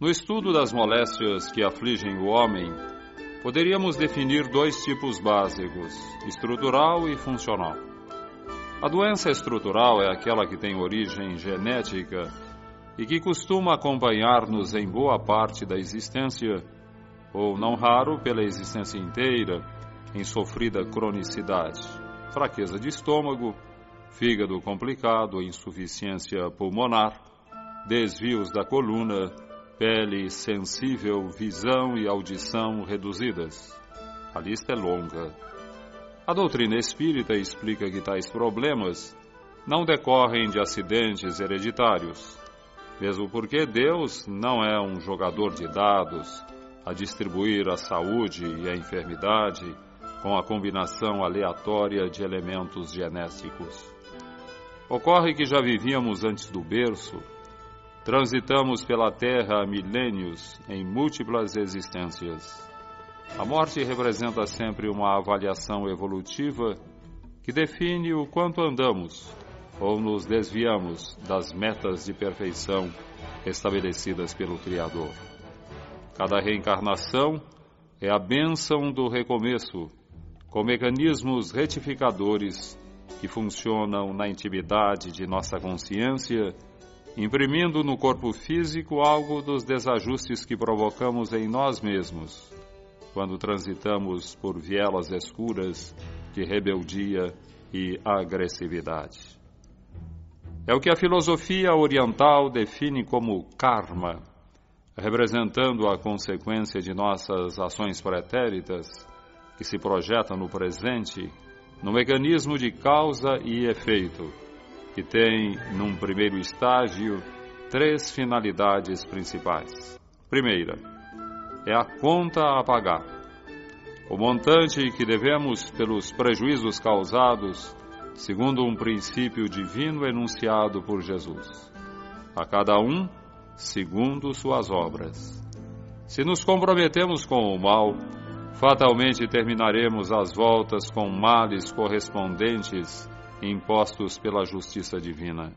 No estudo das moléstias que afligem o homem, poderíamos definir dois tipos básicos, estrutural e funcional. A doença estrutural é aquela que tem origem genética e que costuma acompanhar-nos em boa parte da existência, ou não raro pela existência inteira, em sofrida cronicidade, fraqueza de estômago, fígado complicado, insuficiência pulmonar, desvios da coluna, pele sensível, visão e audição reduzidas. A lista é longa. A doutrina espírita explica que tais problemas não decorrem de acidentes hereditários, mesmo porque Deus não é um jogador de dados a distribuir a saúde e a enfermidade com a combinação aleatória de elementos genéticos. Ocorre que já vivíamos antes do berço, transitamos pela Terra há milênios em múltiplas existências. A morte representa sempre uma avaliação evolutiva que define o quanto andamos ou nos desviamos das metas de perfeição estabelecidas pelo Criador. Cada reencarnação é a bênção do recomeço, com mecanismos retificadores que funcionam na intimidade de nossa consciência, imprimindo no corpo físico algo dos desajustes que provocamos em nós mesmos, quando transitamos por vielas escuras de rebeldia e agressividade. É o que a filosofia oriental define como karma, representando a consequência de nossas ações pretéritas, que se projeta no presente, no mecanismo de causa e efeito, que tem, num primeiro estágio, três finalidades principais. Primeira, é a conta a pagar. O montante que devemos pelos prejuízos causados segundo um princípio divino enunciado por Jesus. A cada um, segundo suas obras. Se nos comprometemos com o mal, fatalmente terminaremos as voltas com males correspondentes impostos pela justiça divina.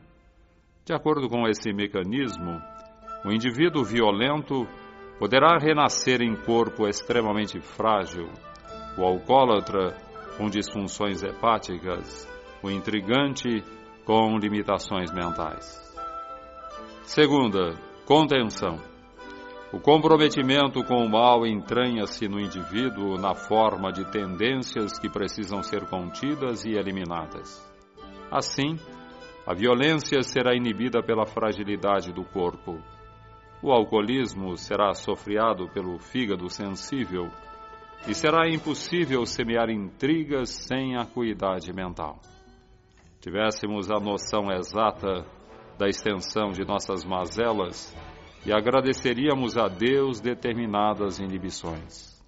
De acordo com esse mecanismo, o indivíduo violento poderá renascer em corpo extremamente frágil, o alcoólatra com disfunções hepáticas, o intrigante com limitações mentais. Segunda, contenção. O comprometimento com o mal entranha-se no indivíduo na forma de tendências que precisam ser contidas e eliminadas. Assim, a violência será inibida pela fragilidade do corpo. O alcoolismo será sofreado pelo fígado sensível e será impossível semear intrigas sem acuidade mental tivéssemos a noção exata da extensão de nossas mazelas e agradeceríamos a Deus determinadas inibições.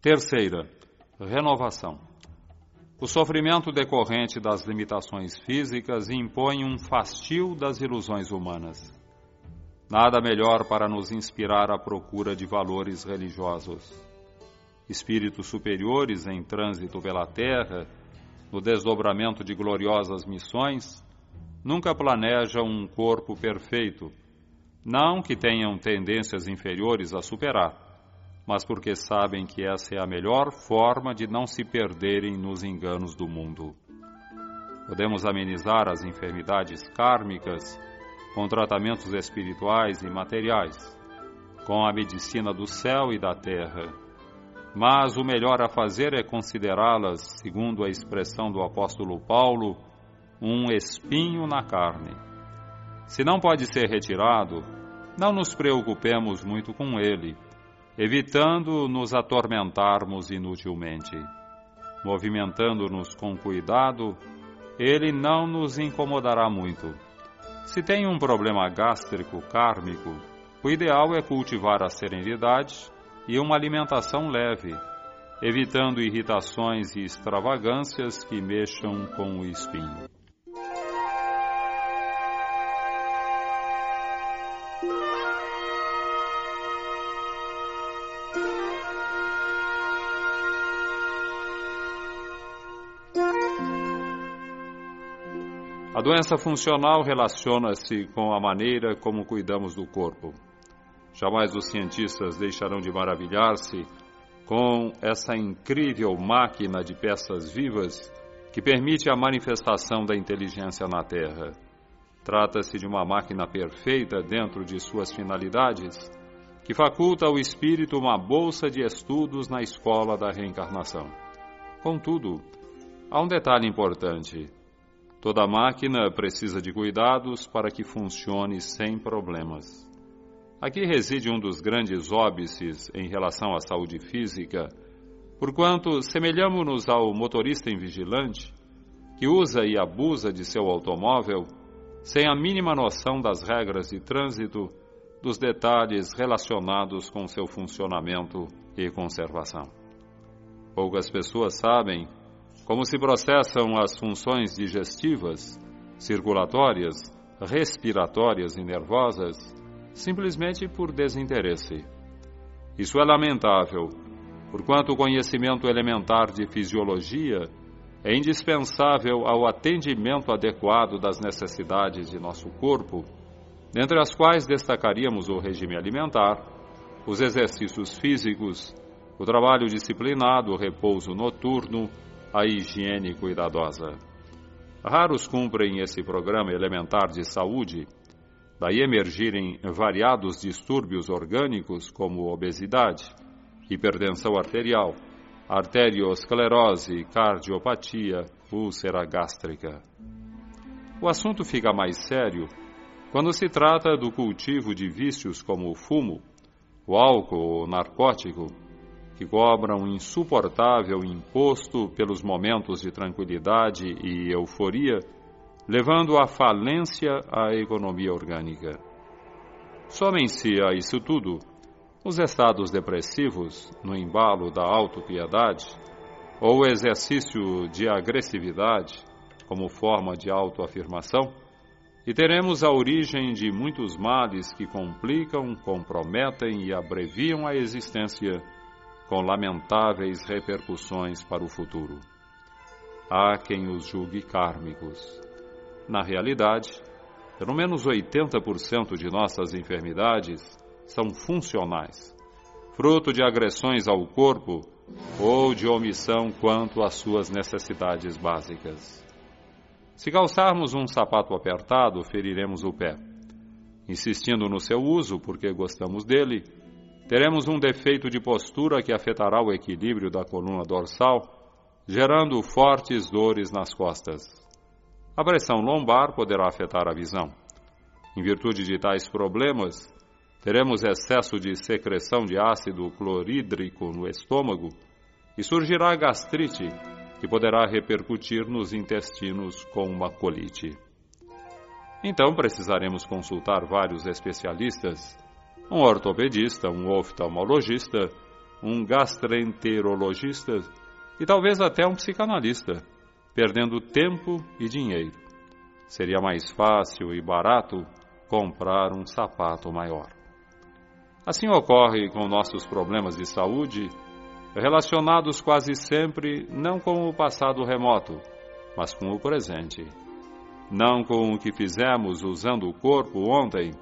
Terceira, renovação. O sofrimento decorrente das limitações físicas impõe um fastio das ilusões humanas. Nada melhor para nos inspirar à procura de valores religiosos. Espíritos superiores em trânsito pela terra no desdobramento de gloriosas missões, nunca planejam um corpo perfeito, não que tenham tendências inferiores a superar, mas porque sabem que essa é a melhor forma de não se perderem nos enganos do mundo. Podemos amenizar as enfermidades kármicas com tratamentos espirituais e materiais, com a medicina do céu e da terra mas o melhor a fazer é considerá-las, segundo a expressão do apóstolo Paulo, um espinho na carne. Se não pode ser retirado, não nos preocupemos muito com ele, evitando nos atormentarmos inutilmente. Movimentando-nos com cuidado, ele não nos incomodará muito. Se tem um problema gástrico kármico, o ideal é cultivar a serenidade e uma alimentação leve, evitando irritações e extravagâncias que mexam com o espinho. A doença funcional relaciona-se com a maneira como cuidamos do corpo. Jamais os cientistas deixarão de maravilhar-se com essa incrível máquina de peças vivas que permite a manifestação da inteligência na Terra. Trata-se de uma máquina perfeita dentro de suas finalidades, que faculta ao espírito uma bolsa de estudos na escola da reencarnação. Contudo, há um detalhe importante. Toda máquina precisa de cuidados para que funcione sem problemas. Aqui reside um dos grandes óbices em relação à saúde física, porquanto semelhamos-nos ao motorista invigilante que usa e abusa de seu automóvel sem a mínima noção das regras de trânsito, dos detalhes relacionados com seu funcionamento e conservação. Poucas pessoas sabem como se processam as funções digestivas, circulatórias, respiratórias e nervosas simplesmente por desinteresse. Isso é lamentável, porquanto o conhecimento elementar de fisiologia é indispensável ao atendimento adequado das necessidades de nosso corpo, dentre as quais destacaríamos o regime alimentar, os exercícios físicos, o trabalho disciplinado, o repouso noturno, a higiene cuidadosa. Raros cumprem esse programa elementar de saúde Daí emergirem variados distúrbios orgânicos como obesidade, hipertensão arterial, arteriosclerose, cardiopatia, úlcera gástrica. O assunto fica mais sério quando se trata do cultivo de vícios como o fumo, o álcool ou narcótico, que cobram insuportável imposto pelos momentos de tranquilidade e euforia levando à falência a economia orgânica. Somem-se a isso tudo os estados depressivos no embalo da autopiedade ou o exercício de agressividade como forma de autoafirmação, e teremos a origem de muitos males que complicam, comprometem e abreviam a existência com lamentáveis repercussões para o futuro. Há quem os julgue kármicos, na realidade, pelo menos 80% de nossas enfermidades são funcionais, fruto de agressões ao corpo ou de omissão quanto às suas necessidades básicas. Se calçarmos um sapato apertado, feriremos o pé. Insistindo no seu uso porque gostamos dele, teremos um defeito de postura que afetará o equilíbrio da coluna dorsal, gerando fortes dores nas costas. A pressão lombar poderá afetar a visão. Em virtude de tais problemas, teremos excesso de secreção de ácido clorídrico no estômago e surgirá gastrite, que poderá repercutir nos intestinos com uma colite. Então precisaremos consultar vários especialistas, um ortopedista, um oftalmologista, um gastroenterologista e talvez até um psicanalista perdendo tempo e dinheiro. Seria mais fácil e barato comprar um sapato maior. Assim ocorre com nossos problemas de saúde, relacionados quase sempre não com o passado remoto, mas com o presente. Não com o que fizemos usando o corpo ontem,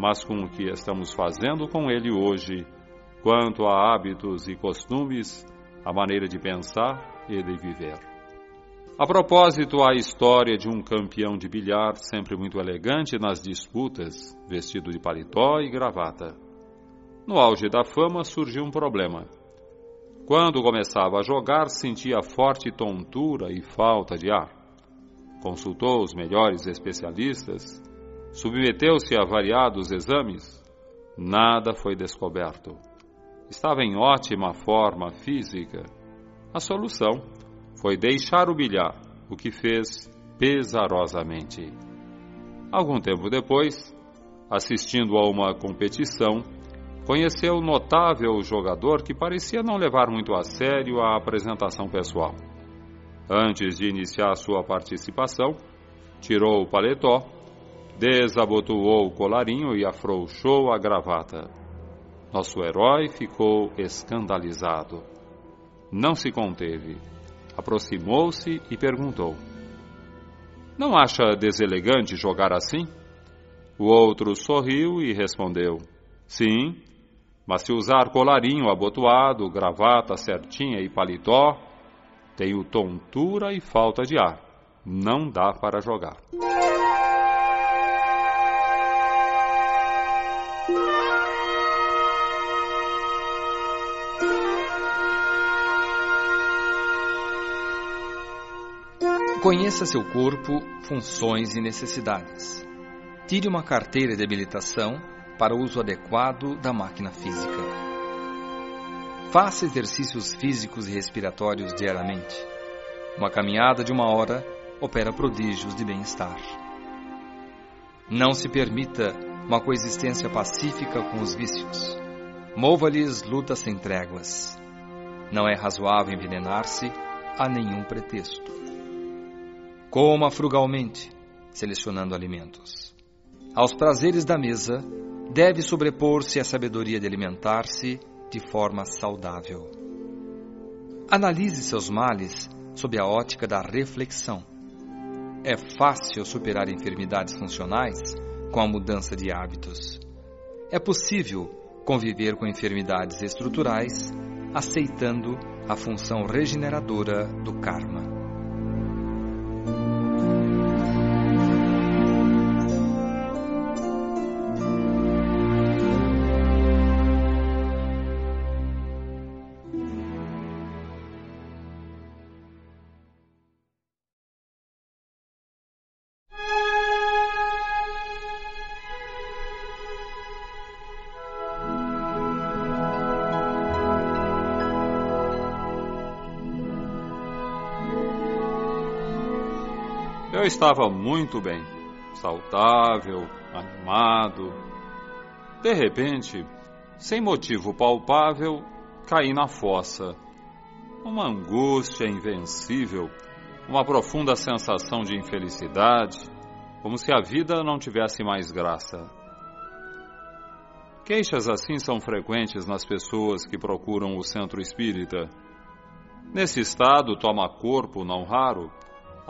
mas com o que estamos fazendo com ele hoje, quanto a hábitos e costumes, a maneira de pensar e de viver. A propósito, a história de um campeão de bilhar sempre muito elegante nas disputas, vestido de paletó e gravata. No auge da fama surgiu um problema. Quando começava a jogar, sentia forte tontura e falta de ar. Consultou os melhores especialistas, submeteu-se a variados exames. Nada foi descoberto. Estava em ótima forma física. A solução foi deixar o bilhar, o que fez pesarosamente. Algum tempo depois, assistindo a uma competição, conheceu o notável jogador que parecia não levar muito a sério a apresentação pessoal. Antes de iniciar sua participação, tirou o paletó, desabotoou o colarinho e afrouxou a gravata. Nosso herói ficou escandalizado. Não se conteve aproximou-se e perguntou: Não acha deselegante jogar assim? O outro sorriu e respondeu: Sim, mas se usar colarinho abotoado, gravata certinha e paletó, tenho tontura e falta de ar. Não dá para jogar. Conheça seu corpo, funções e necessidades. Tire uma carteira de habilitação para o uso adequado da máquina física. Faça exercícios físicos e respiratórios diariamente. Uma caminhada de uma hora opera prodígios de bem-estar. Não se permita uma coexistência pacífica com os vícios. Mova-lhes luta sem tréguas. Não é razoável envenenar-se a nenhum pretexto. Coma frugalmente, selecionando alimentos. Aos prazeres da mesa, deve sobrepor-se a sabedoria de alimentar-se de forma saudável. Analise seus males sob a ótica da reflexão. É fácil superar enfermidades funcionais com a mudança de hábitos. É possível conviver com enfermidades estruturais aceitando a função regeneradora do karma. Estava muito bem, saudável, animado. De repente, sem motivo palpável, caí na fossa. Uma angústia invencível, uma profunda sensação de infelicidade, como se a vida não tivesse mais graça. Queixas assim são frequentes nas pessoas que procuram o centro espírita. Nesse estado toma corpo, não raro,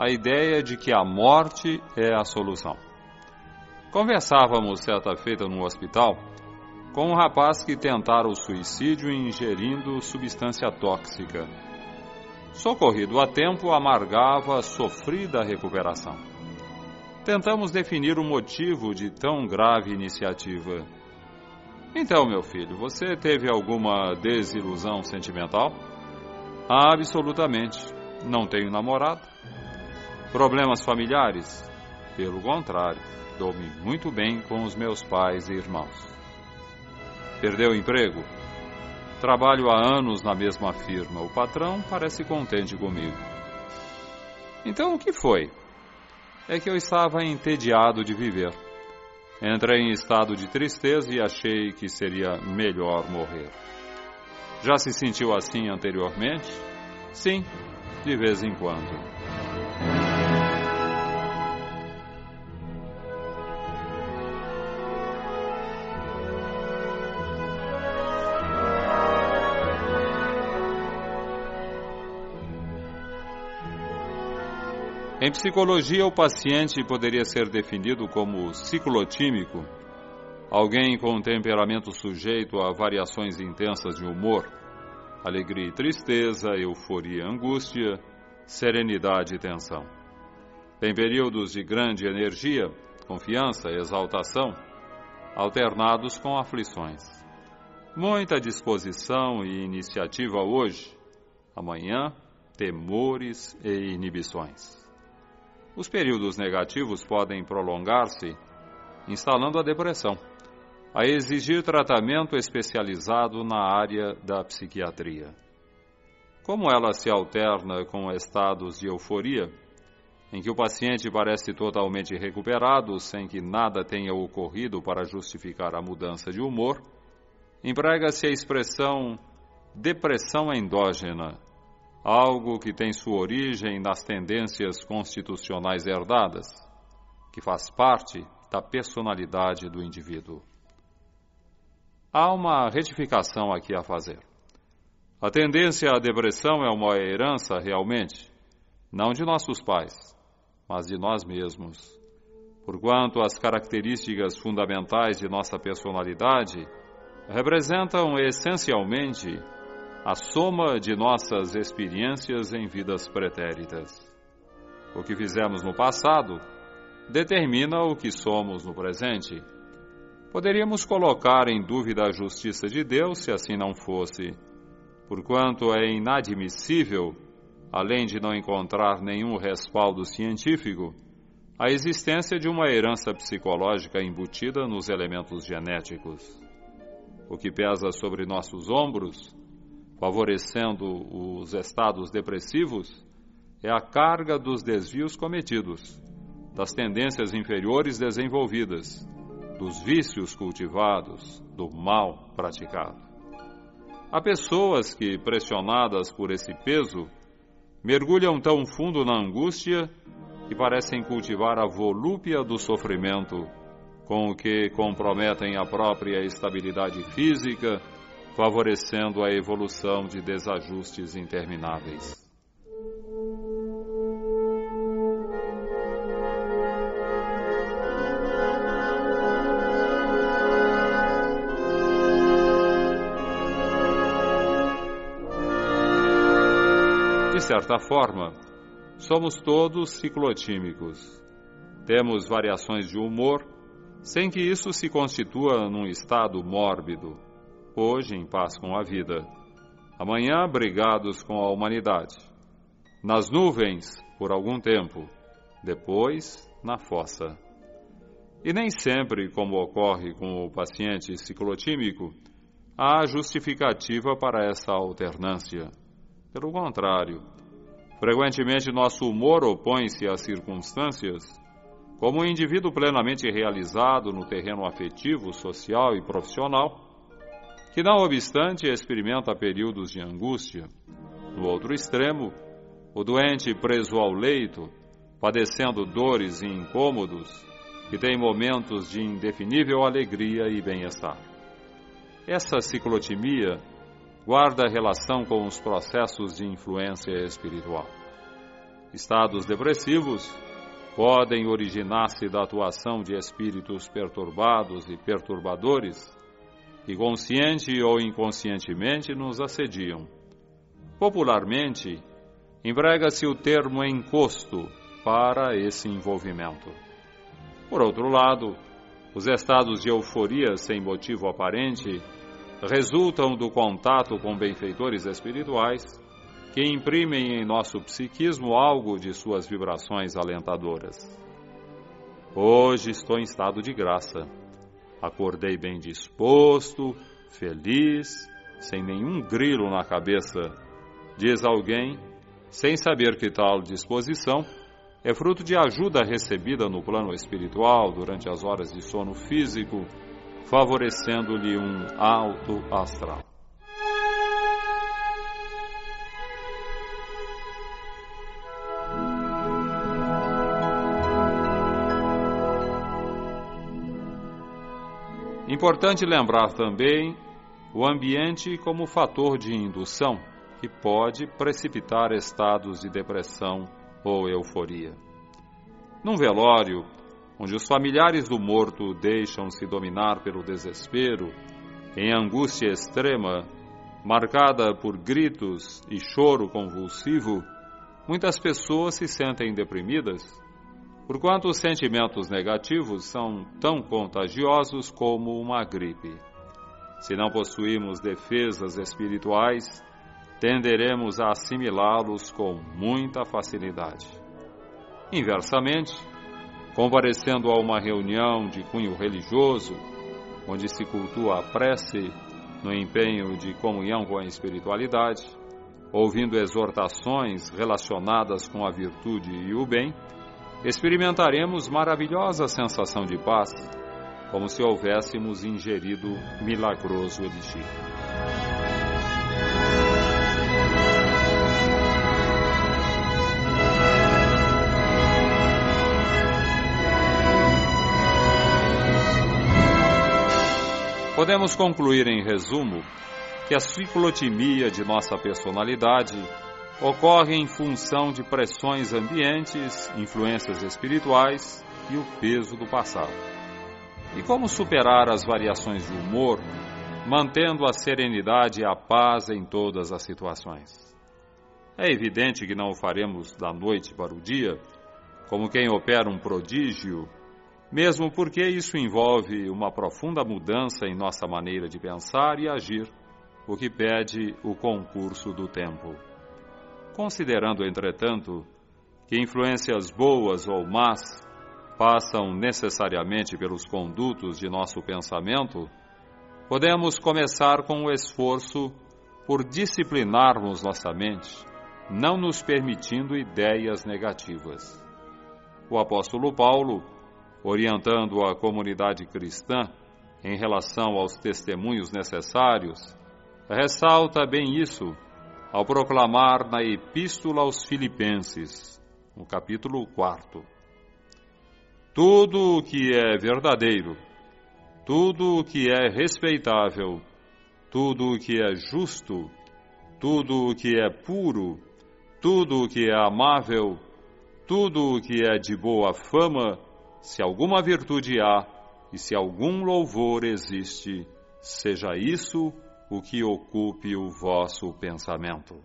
a ideia de que a morte é a solução. Conversávamos certa feita no hospital com um rapaz que tentara o suicídio ingerindo substância tóxica. Socorrido a tempo, amargava sofrida recuperação. Tentamos definir o motivo de tão grave iniciativa. Então, meu filho, você teve alguma desilusão sentimental? Absolutamente. Não tenho namorado, Problemas familiares? Pelo contrário, dou-me muito bem com os meus pais e irmãos. Perdeu o emprego? Trabalho há anos na mesma firma. O patrão parece contente comigo. Então o que foi? É que eu estava entediado de viver. Entrei em estado de tristeza e achei que seria melhor morrer. Já se sentiu assim anteriormente? Sim, de vez em quando. Em psicologia, o paciente poderia ser definido como ciclotímico, alguém com um temperamento sujeito a variações intensas de humor, alegria e tristeza, euforia e angústia, serenidade e tensão. Tem períodos de grande energia, confiança e exaltação, alternados com aflições. Muita disposição e iniciativa hoje, amanhã, temores e inibições. Os períodos negativos podem prolongar-se, instalando a depressão, a exigir tratamento especializado na área da psiquiatria. Como ela se alterna com estados de euforia, em que o paciente parece totalmente recuperado sem que nada tenha ocorrido para justificar a mudança de humor, emprega-se a expressão depressão endógena algo que tem sua origem nas tendências constitucionais herdadas, que faz parte da personalidade do indivíduo. Há uma retificação aqui a fazer. A tendência à depressão é uma herança realmente, não de nossos pais, mas de nós mesmos. Porquanto as características fundamentais de nossa personalidade representam essencialmente a soma de nossas experiências em vidas pretéritas. O que fizemos no passado determina o que somos no presente. Poderíamos colocar em dúvida a justiça de Deus se assim não fosse, porquanto é inadmissível, além de não encontrar nenhum respaldo científico, a existência de uma herança psicológica embutida nos elementos genéticos. O que pesa sobre nossos ombros, favorecendo os estados depressivos, é a carga dos desvios cometidos, das tendências inferiores desenvolvidas, dos vícios cultivados, do mal praticado. Há pessoas que, pressionadas por esse peso, mergulham tão fundo na angústia que parecem cultivar a volúpia do sofrimento, com o que comprometem a própria estabilidade física, favorecendo a evolução de desajustes intermináveis. De certa forma, Somos todos ciclotímicos. Temos variações de humor, sem que isso se constitua num estado mórbido. Hoje, em paz com a vida. Amanhã, brigados com a humanidade. Nas nuvens, por algum tempo. Depois, na fossa. E nem sempre, como ocorre com o paciente ciclotímico, há justificativa para essa alternância. Pelo contrário, Frequentemente, nosso humor opõe-se às circunstâncias. Como um indivíduo plenamente realizado no terreno afetivo, social e profissional, que, não obstante, experimenta períodos de angústia. No outro extremo, o doente preso ao leito, padecendo dores e incômodos, que tem momentos de indefinível alegria e bem-estar. Essa ciclotimia guarda relação com os processos de influência espiritual. Estados depressivos podem originar-se da atuação de espíritos perturbados e perturbadores que, consciente ou inconscientemente, nos assediam. Popularmente, emprega-se o termo encosto para esse envolvimento. Por outro lado, os estados de euforia sem motivo aparente resultam do contato com benfeitores espirituais que imprimem em nosso psiquismo algo de suas vibrações alentadoras. Hoje estou em estado de graça. Acordei bem disposto, feliz, sem nenhum grilo na cabeça, diz alguém, sem saber que tal disposição é fruto de ajuda recebida no plano espiritual durante as horas de sono físico favorecendo-lhe um alto astral. Importante lembrar também o ambiente como fator de indução que pode precipitar estados de depressão ou euforia. Num velório, onde os familiares do morto deixam-se dominar pelo desespero, em angústia extrema, marcada por gritos e choro convulsivo, muitas pessoas se sentem deprimidas, porquanto os sentimentos negativos são tão contagiosos como uma gripe. Se não possuímos defesas espirituais, tenderemos a assimilá-los com muita facilidade. Inversamente, comparecendo a uma reunião de cunho religioso, onde se cultua a prece no empenho de comunhão com a espiritualidade, ouvindo exortações relacionadas com a virtude e o bem, experimentaremos maravilhosa sensação de paz, como se houvéssemos ingerido milagroso elixir. Podemos concluir em resumo que a ciclotimia de nossa personalidade ocorre em função de pressões ambientes, influências espirituais e o peso do passado. E como superar as variações de humor, mantendo a serenidade e a paz em todas as situações. É evidente que não o faremos da noite para o dia, como quem opera um prodígio, mesmo porque isso envolve uma profunda mudança em nossa maneira de pensar e agir, o que pede o concurso do tempo. Considerando, entretanto, que influências boas ou más passam necessariamente pelos condutos de nosso pensamento, podemos começar com o esforço por disciplinarmos nossa mente, não nos permitindo ideias negativas. O apóstolo Paulo, orientando a comunidade cristã em relação aos testemunhos necessários, ressalta bem isso ao proclamar na Epístola aos Filipenses, no capítulo 4. Tudo o que é verdadeiro, tudo o que é respeitável, tudo o que é justo, tudo o que é puro, tudo o que é amável, tudo o que é de boa fama, se alguma virtude há e se algum louvor existe, seja isso o que ocupe o vosso pensamento.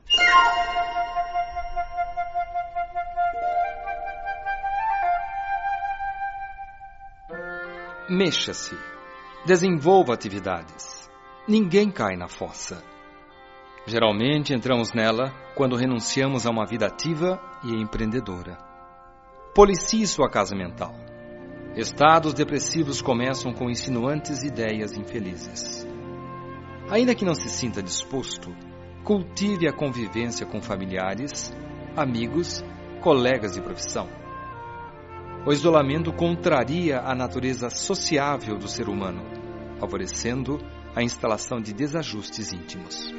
Mexa-se. Desenvolva atividades. Ninguém cai na fossa. Geralmente entramos nela quando renunciamos a uma vida ativa e empreendedora. Policie sua casa mental. Estados depressivos começam com insinuantes ideias infelizes. Ainda que não se sinta disposto, cultive a convivência com familiares, amigos, colegas de profissão o isolamento contraria a natureza sociável do ser humano, favorecendo a instalação de desajustes íntimos.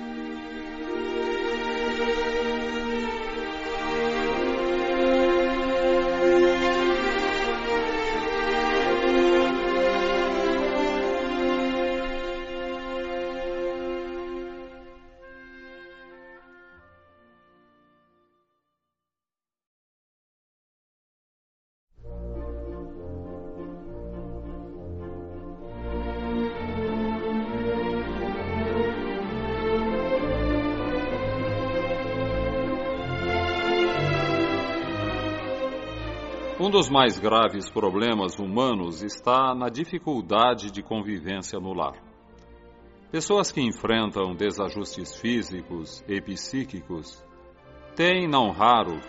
Um dos mais graves problemas humanos está na dificuldade de convivência no lar. Pessoas que enfrentam desajustes físicos e psíquicos têm, não raro,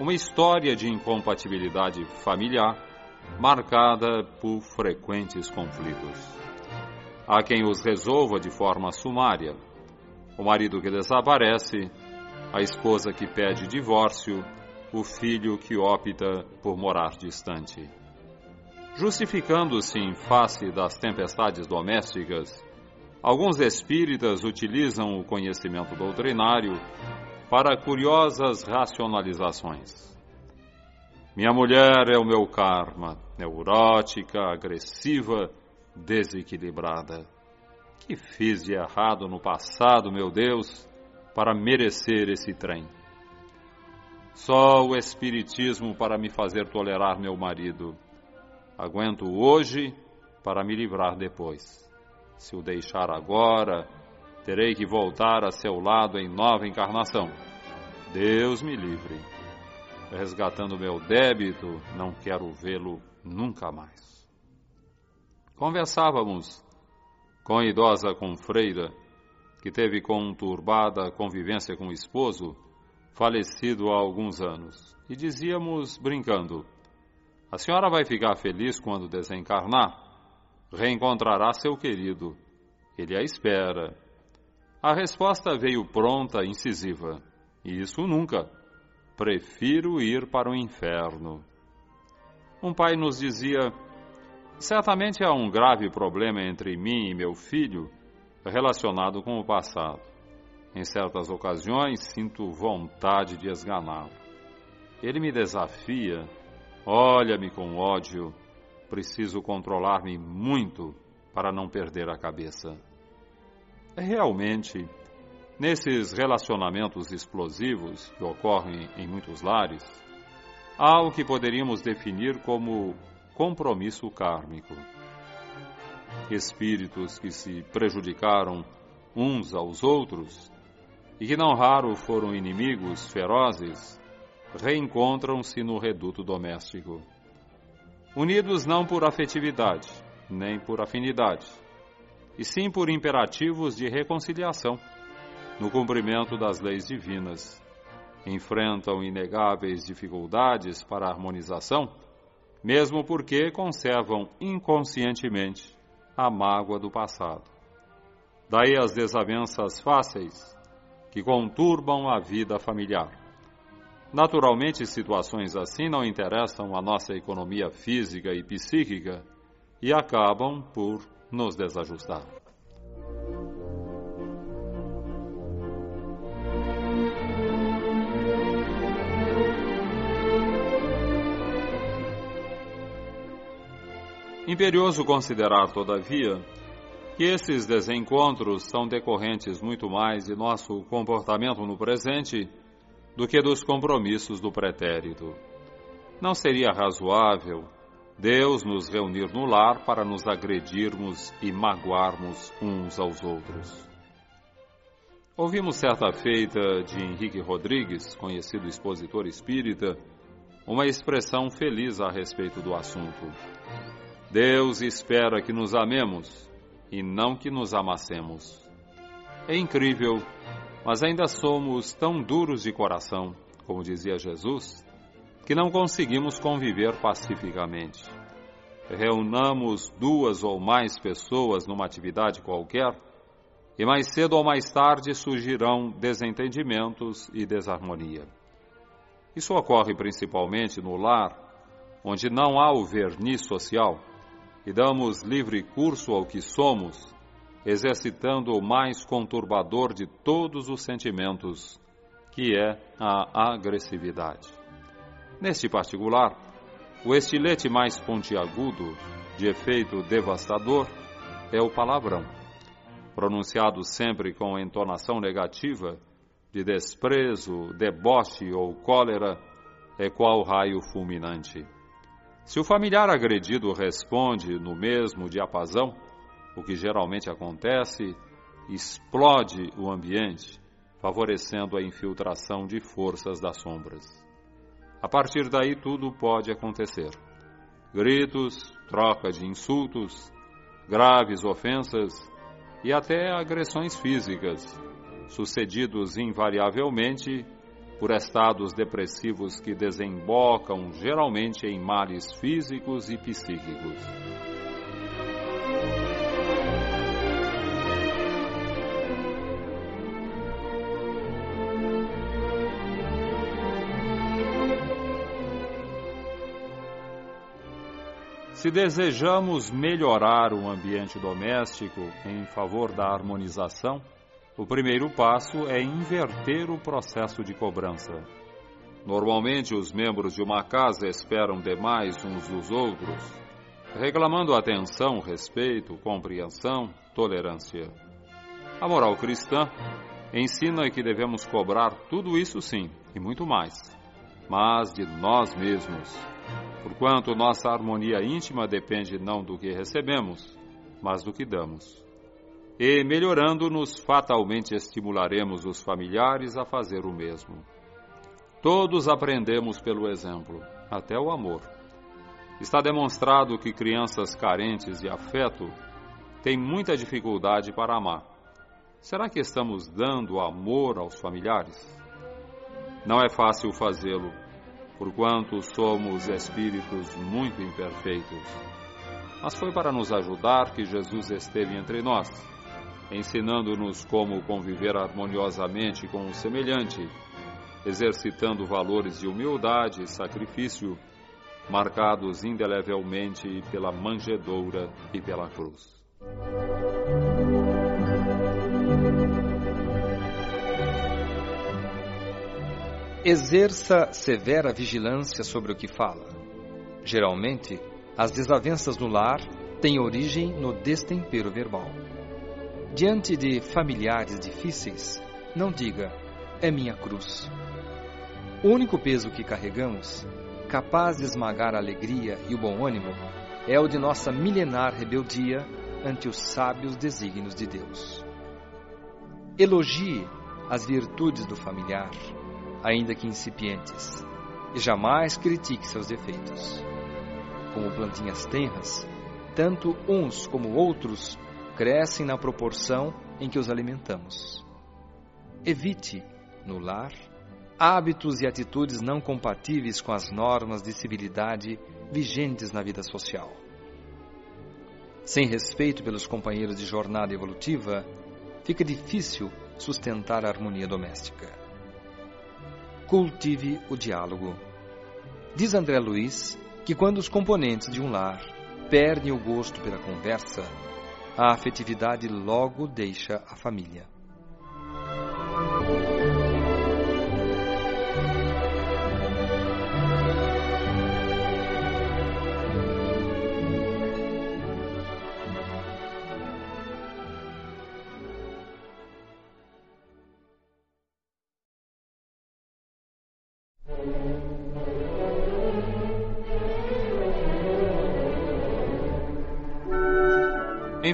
uma história de incompatibilidade familiar marcada por frequentes conflitos. Há quem os resolva de forma sumária. O marido que desaparece, a esposa que pede divórcio, o filho que opta por morar distante. Justificando-se em face das tempestades domésticas, alguns espíritas utilizam o conhecimento doutrinário para curiosas racionalizações. Minha mulher é o meu karma, neurótica, agressiva, desequilibrada. Que fiz de errado no passado, meu Deus, para merecer esse trem? Só o Espiritismo para me fazer tolerar meu marido. Aguento hoje para me livrar depois. Se o deixar agora, terei que voltar a seu lado em nova encarnação. Deus me livre. Resgatando meu débito, não quero vê-lo nunca mais. Conversávamos com a idosa confreira, que teve conturbada convivência com o esposo falecido há alguns anos, e dizíamos, brincando: A senhora vai ficar feliz quando desencarnar? Reencontrará seu querido. Ele a espera. A resposta veio pronta, incisiva: Isso nunca. Prefiro ir para o inferno. Um pai nos dizia: Certamente há um grave problema entre mim e meu filho relacionado com o passado. Em certas ocasiões, sinto vontade de esganá-lo. Ele me desafia, olha-me com ódio. Preciso controlar-me muito para não perder a cabeça. Realmente, nesses relacionamentos explosivos que ocorrem em muitos lares, há o que poderíamos definir como compromisso kármico. espíritos que se prejudicaram uns aos outros e que não raro foram inimigos ferozes, reencontram-se no reduto doméstico. Unidos não por afetividade, nem por afinidade, e sim por imperativos de reconciliação, no cumprimento das leis divinas. Enfrentam inegáveis dificuldades para a harmonização, mesmo porque conservam inconscientemente a mágoa do passado. Daí as desavenças fáceis que conturbam a vida familiar. Naturalmente, situações assim não interessam a nossa economia física e psíquica e acabam por nos desajustar. Imperioso considerar, todavia, que esses desencontros são decorrentes muito mais de nosso comportamento no presente do que dos compromissos do pretérito. Não seria razoável Deus nos reunir no lar para nos agredirmos e magoarmos uns aos outros. Ouvimos certa feita de Henrique Rodrigues, conhecido expositor espírita, uma expressão feliz a respeito do assunto. Deus espera que nos amemos e não que nos amassemos. É incrível, mas ainda somos tão duros de coração, como dizia Jesus, que não conseguimos conviver pacificamente. Reunamos duas ou mais pessoas numa atividade qualquer e mais cedo ou mais tarde surgirão desentendimentos e desarmonia. Isso ocorre principalmente no lar, onde não há o verniz social e damos livre curso ao que somos, exercitando o mais conturbador de todos os sentimentos, que é a agressividade. Neste particular, o estilete mais pontiagudo, de efeito devastador, é o palavrão, pronunciado sempre com entonação negativa, de desprezo, deboche ou cólera, é qual raio fulminante. Se o familiar agredido responde no mesmo diapasão, o que geralmente acontece, explode o ambiente, favorecendo a infiltração de forças das sombras. A partir daí, tudo pode acontecer: gritos, troca de insultos, graves ofensas e até agressões físicas, sucedidos invariavelmente por estados depressivos que desembocam geralmente em males físicos e psíquicos. Se desejamos melhorar o ambiente doméstico em favor da harmonização, o primeiro passo é inverter o processo de cobrança. Normalmente, os membros de uma casa esperam demais uns dos outros, reclamando atenção, respeito, compreensão, tolerância. A moral cristã ensina que devemos cobrar tudo isso sim, e muito mais, mas de nós mesmos, porquanto nossa harmonia íntima depende não do que recebemos, mas do que damos e, melhorando-nos, fatalmente estimularemos os familiares a fazer o mesmo. Todos aprendemos pelo exemplo, até o amor. Está demonstrado que crianças carentes de afeto têm muita dificuldade para amar. Será que estamos dando amor aos familiares? Não é fácil fazê-lo, porquanto somos espíritos muito imperfeitos. Mas foi para nos ajudar que Jesus esteve entre nós ensinando-nos como conviver harmoniosamente com o semelhante, exercitando valores de humildade e sacrifício, marcados indelevelmente pela manjedoura e pela cruz. Exerça severa vigilância sobre o que fala. Geralmente, as desavenças no lar têm origem no destempero verbal. Diante de familiares difíceis, não diga, é minha cruz. O único peso que carregamos, capaz de esmagar a alegria e o bom ânimo, é o de nossa milenar rebeldia ante os sábios desígnios de Deus. Elogie as virtudes do familiar, ainda que incipientes, e jamais critique seus defeitos. Como plantinhas tenras, tanto uns como outros crescem na proporção em que os alimentamos. Evite, no lar, hábitos e atitudes não compatíveis com as normas de civilidade vigentes na vida social. Sem respeito pelos companheiros de jornada evolutiva, fica difícil sustentar a harmonia doméstica. Cultive o diálogo. Diz André Luiz que quando os componentes de um lar perdem o gosto pela conversa, a afetividade logo deixa a família.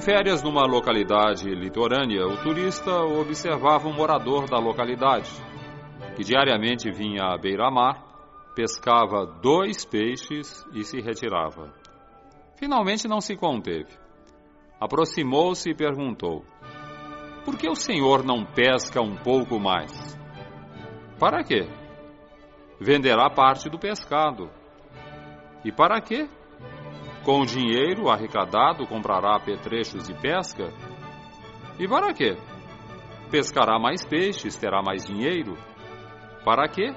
Férias numa localidade litorânea, o turista observava um morador da localidade, que diariamente vinha à beira-mar, pescava dois peixes e se retirava. Finalmente não se conteve. Aproximou-se e perguntou: Por que o senhor não pesca um pouco mais? Para quê? Venderá parte do pescado. E para quê? Com o dinheiro arrecadado, comprará apetrechos de pesca. E para quê? Pescará mais peixes, terá mais dinheiro. Para quê?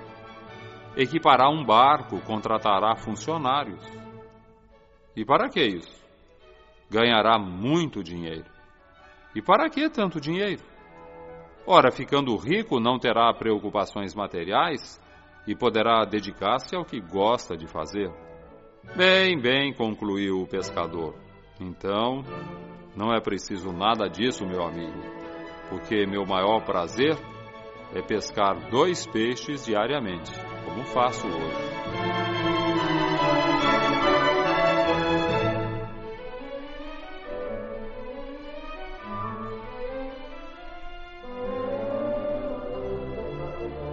Equipará um barco, contratará funcionários. E para que isso? Ganhará muito dinheiro. E para que tanto dinheiro? Ora, ficando rico, não terá preocupações materiais e poderá dedicar-se ao que gosta de fazer. Bem, bem, concluiu o pescador. Então, não é preciso nada disso, meu amigo, porque meu maior prazer é pescar dois peixes diariamente, como faço hoje.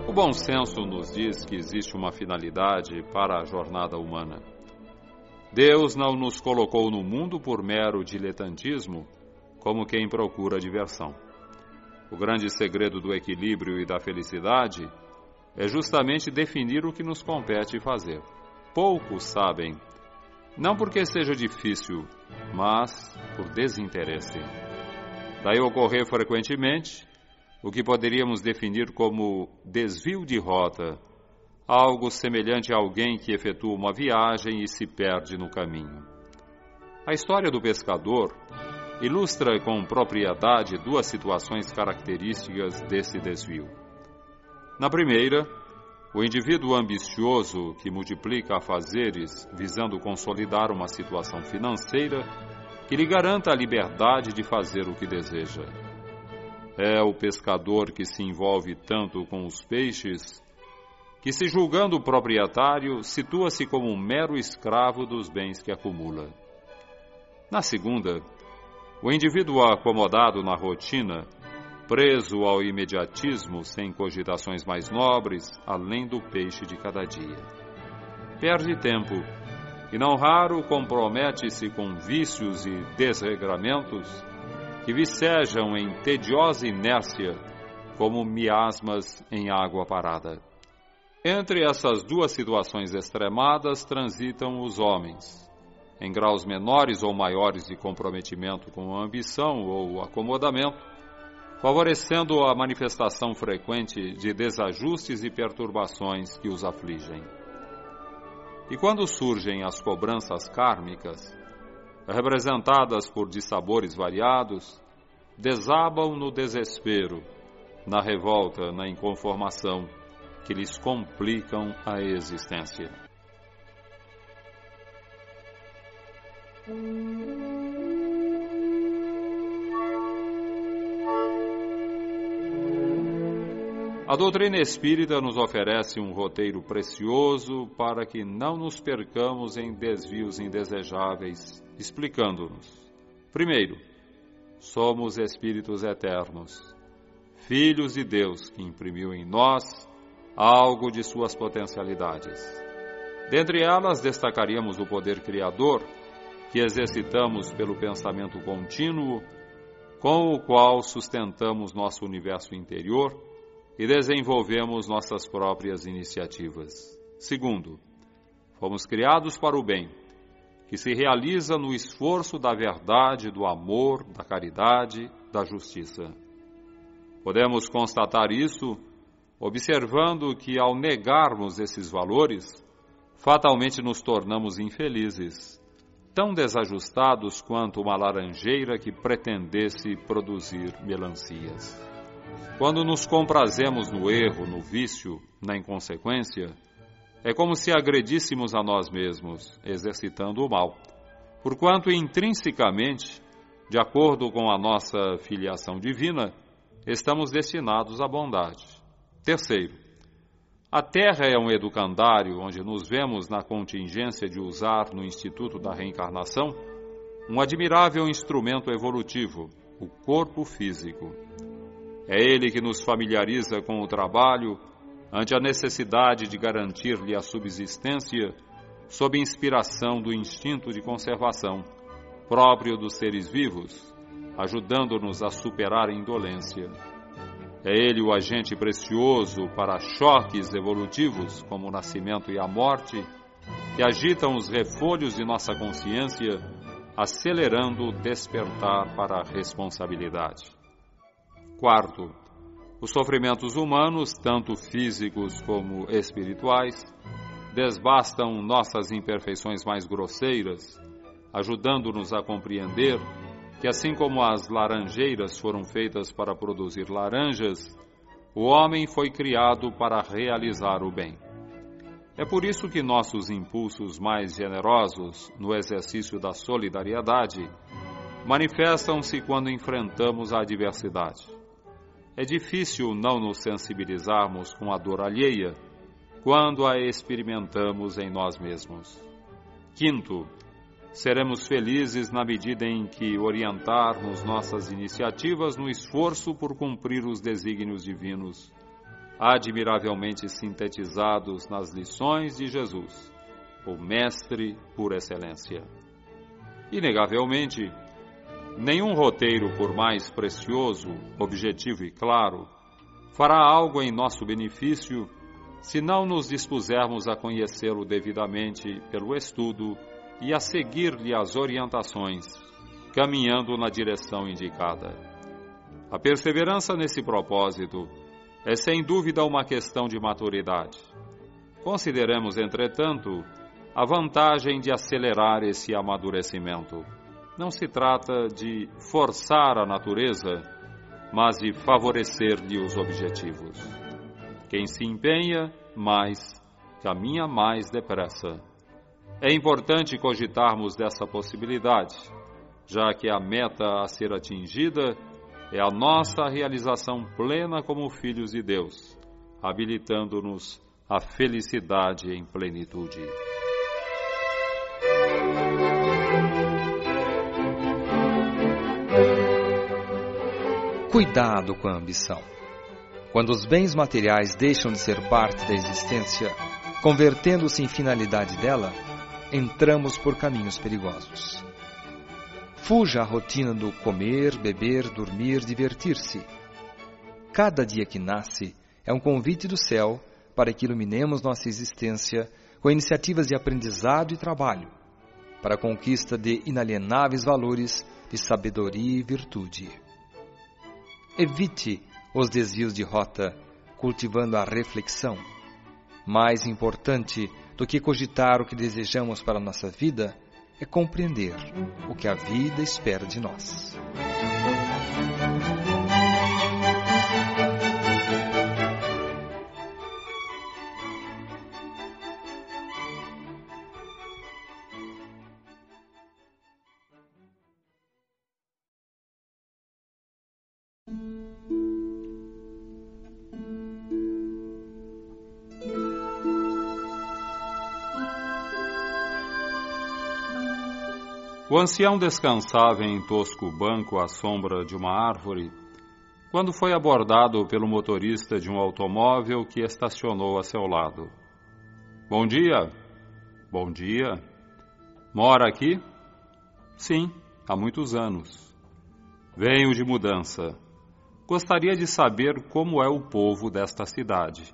O bom senso nos diz que existe uma finalidade para a jornada humana. Deus não nos colocou no mundo por mero diletantismo, como quem procura diversão. O grande segredo do equilíbrio e da felicidade é justamente definir o que nos compete fazer. Poucos sabem, não porque seja difícil, mas por desinteresse. Daí ocorrer frequentemente o que poderíamos definir como desvio de rota algo semelhante a alguém que efetua uma viagem e se perde no caminho. A história do pescador ilustra com propriedade duas situações características desse desvio. Na primeira, o indivíduo ambicioso que multiplica afazeres visando consolidar uma situação financeira que lhe garanta a liberdade de fazer o que deseja. É o pescador que se envolve tanto com os peixes que, se julgando proprietário, situa-se como um mero escravo dos bens que acumula. Na segunda, o indivíduo acomodado na rotina, preso ao imediatismo sem cogitações mais nobres, além do peixe de cada dia. Perde tempo e, não raro, compromete-se com vícios e desregramentos que vicejam em tediosa inércia como miasmas em água parada. Entre essas duas situações extremadas transitam os homens, em graus menores ou maiores de comprometimento com a ambição ou acomodamento, favorecendo a manifestação frequente de desajustes e perturbações que os afligem. E quando surgem as cobranças kármicas, representadas por dissabores variados, desabam no desespero, na revolta, na inconformação, que lhes complicam a existência. A doutrina espírita nos oferece um roteiro precioso para que não nos percamos em desvios indesejáveis, explicando-nos: primeiro, somos espíritos eternos, filhos de Deus que imprimiu em nós algo de suas potencialidades. Dentre elas, destacaríamos o poder criador, que exercitamos pelo pensamento contínuo, com o qual sustentamos nosso universo interior e desenvolvemos nossas próprias iniciativas. Segundo, fomos criados para o bem, que se realiza no esforço da verdade, do amor, da caridade, da justiça. Podemos constatar isso observando que, ao negarmos esses valores, fatalmente nos tornamos infelizes, tão desajustados quanto uma laranjeira que pretendesse produzir melancias. Quando nos comprazemos no erro, no vício, na inconsequência, é como se agredíssemos a nós mesmos, exercitando o mal, porquanto intrinsecamente, de acordo com a nossa filiação divina, estamos destinados à bondade. Terceiro, a Terra é um educandário onde nos vemos na contingência de usar no Instituto da Reencarnação um admirável instrumento evolutivo, o corpo físico. É ele que nos familiariza com o trabalho ante a necessidade de garantir-lhe a subsistência sob inspiração do instinto de conservação próprio dos seres vivos, ajudando-nos a superar a indolência. É ele o agente precioso para choques evolutivos, como o nascimento e a morte, que agitam os refolhos de nossa consciência, acelerando o despertar para a responsabilidade. Quarto, os sofrimentos humanos, tanto físicos como espirituais, desbastam nossas imperfeições mais grosseiras, ajudando-nos a compreender que, assim como as laranjeiras foram feitas para produzir laranjas, o homem foi criado para realizar o bem. É por isso que nossos impulsos mais generosos no exercício da solidariedade manifestam-se quando enfrentamos a adversidade. É difícil não nos sensibilizarmos com a dor alheia quando a experimentamos em nós mesmos. Quinto, seremos felizes na medida em que orientarmos nossas iniciativas no esforço por cumprir os desígnios divinos, admiravelmente sintetizados nas lições de Jesus, o Mestre por excelência. Inegavelmente, Nenhum roteiro, por mais precioso, objetivo e claro, fará algo em nosso benefício se não nos dispusermos a conhecê-lo devidamente pelo estudo e a seguir-lhe as orientações, caminhando na direção indicada. A perseverança nesse propósito é sem dúvida uma questão de maturidade. Consideremos, entretanto, a vantagem de acelerar esse amadurecimento. Não se trata de forçar a natureza, mas de favorecer-lhe os objetivos. Quem se empenha mais, caminha mais depressa. É importante cogitarmos dessa possibilidade, já que a meta a ser atingida é a nossa realização plena como filhos de Deus, habilitando-nos à felicidade em plenitude. Cuidado com a ambição. Quando os bens materiais deixam de ser parte da existência, convertendo-se em finalidade dela, entramos por caminhos perigosos. Fuja a rotina do comer, beber, dormir, divertir-se. Cada dia que nasce é um convite do céu para que iluminemos nossa existência com iniciativas de aprendizado e trabalho, para a conquista de inalienáveis valores de sabedoria e virtude. Evite os desvios de rota, cultivando a reflexão. Mais importante do que cogitar o que desejamos para a nossa vida é compreender o que a vida espera de nós. O ancião descansava em tosco banco à sombra de uma árvore quando foi abordado pelo motorista de um automóvel que estacionou a seu lado. Bom dia. Bom dia. Mora aqui? Sim, há muitos anos. Venho de mudança. Gostaria de saber como é o povo desta cidade.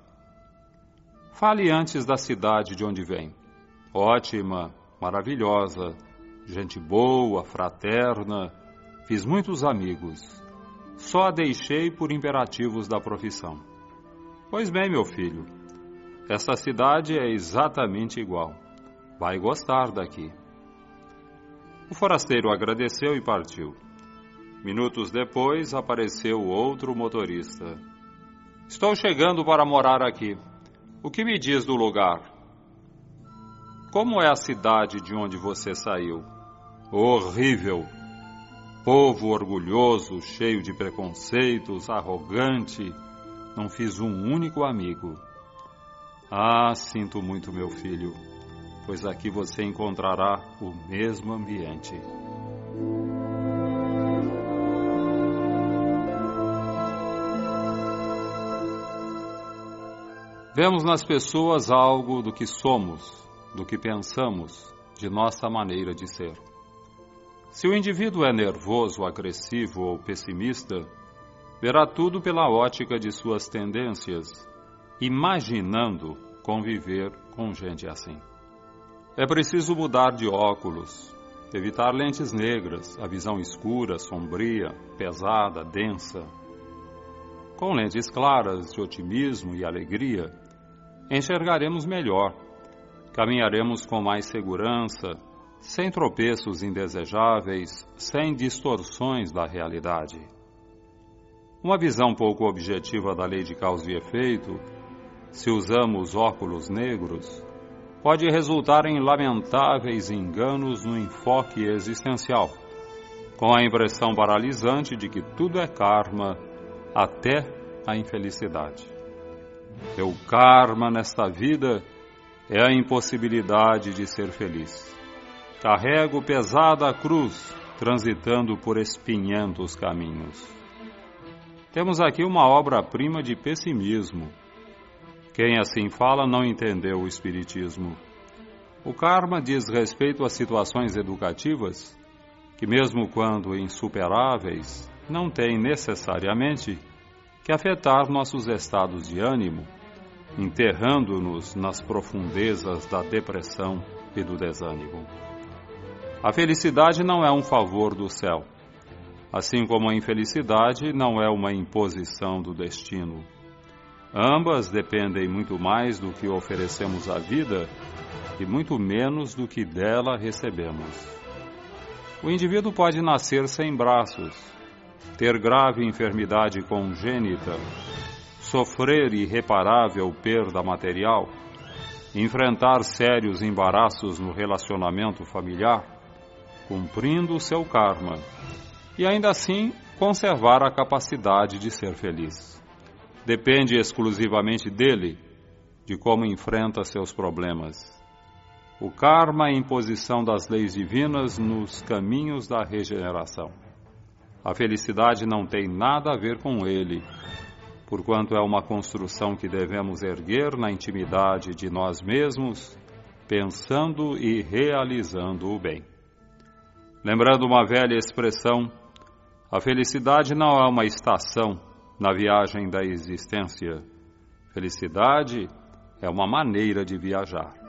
Fale antes da cidade de onde vem. Ótima, maravilhosa, gente boa, fraterna, fiz muitos amigos. Só a deixei por imperativos da profissão. Pois bem, meu filho, esta cidade é exatamente igual. Vai gostar daqui. O forasteiro agradeceu e partiu. Minutos depois apareceu outro motorista. Estou chegando para morar aqui. O que me diz do lugar? Como é a cidade de onde você saiu? Horrível! Povo orgulhoso, cheio de preconceitos, arrogante. Não fiz um único amigo. Ah, sinto muito, meu filho, pois aqui você encontrará o mesmo ambiente. Vemos nas pessoas algo do que somos, do que pensamos, de nossa maneira de ser. Se o indivíduo é nervoso, agressivo ou pessimista, verá tudo pela ótica de suas tendências, imaginando conviver com gente assim. É preciso mudar de óculos, evitar lentes negras, a visão escura, sombria, pesada, densa, com lentes claras de otimismo e alegria, enxergaremos melhor, caminharemos com mais segurança, sem tropeços indesejáveis, sem distorções da realidade. Uma visão pouco objetiva da lei de causa e efeito, se usamos óculos negros, pode resultar em lamentáveis enganos no enfoque existencial, com a impressão paralisante de que tudo é karma até a infelicidade. Meu karma nesta vida é a impossibilidade de ser feliz. Carrego pesada cruz, transitando por espinhentos caminhos. Temos aqui uma obra-prima de pessimismo. Quem assim fala não entendeu o Espiritismo. O karma diz respeito a situações educativas que, mesmo quando insuperáveis, não tem necessariamente que afetar nossos estados de ânimo, enterrando-nos nas profundezas da depressão e do desânimo. A felicidade não é um favor do céu, assim como a infelicidade não é uma imposição do destino. Ambas dependem muito mais do que oferecemos à vida e muito menos do que dela recebemos. O indivíduo pode nascer sem braços, ter grave enfermidade congênita, sofrer irreparável perda material, enfrentar sérios embaraços no relacionamento familiar, cumprindo o seu karma, e ainda assim conservar a capacidade de ser feliz. Depende exclusivamente dele, de como enfrenta seus problemas. O karma é imposição das leis divinas nos caminhos da regeneração. A felicidade não tem nada a ver com ele, porquanto é uma construção que devemos erguer na intimidade de nós mesmos, pensando e realizando o bem. Lembrando uma velha expressão, a felicidade não é uma estação na viagem da existência. Felicidade é uma maneira de viajar.